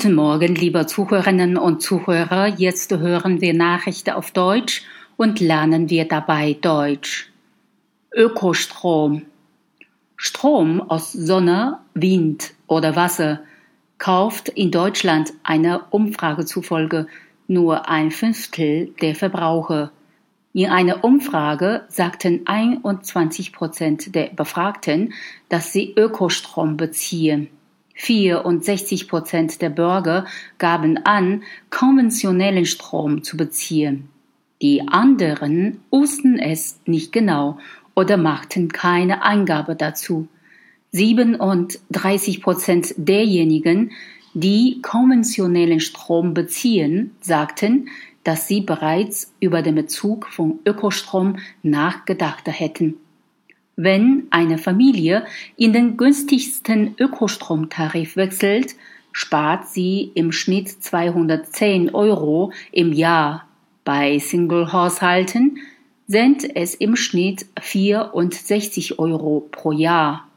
Guten Morgen, liebe Zuhörerinnen und Zuhörer. Jetzt hören wir Nachrichten auf Deutsch und lernen wir dabei Deutsch. Ökostrom. Strom aus Sonne, Wind oder Wasser kauft in Deutschland einer Umfrage zufolge nur ein Fünftel der Verbraucher. In einer Umfrage sagten 21 Prozent der Befragten, dass sie Ökostrom beziehen. 64 Prozent der Bürger gaben an, konventionellen Strom zu beziehen. Die anderen wussten es nicht genau oder machten keine Angabe dazu. 37 Prozent derjenigen, die konventionellen Strom beziehen, sagten, dass sie bereits über den Bezug von Ökostrom nachgedacht hätten. Wenn eine Familie in den günstigsten Ökostromtarif wechselt, spart sie im Schnitt 210 Euro im Jahr. Bei Single-Haushalten sind es im Schnitt 64 Euro pro Jahr.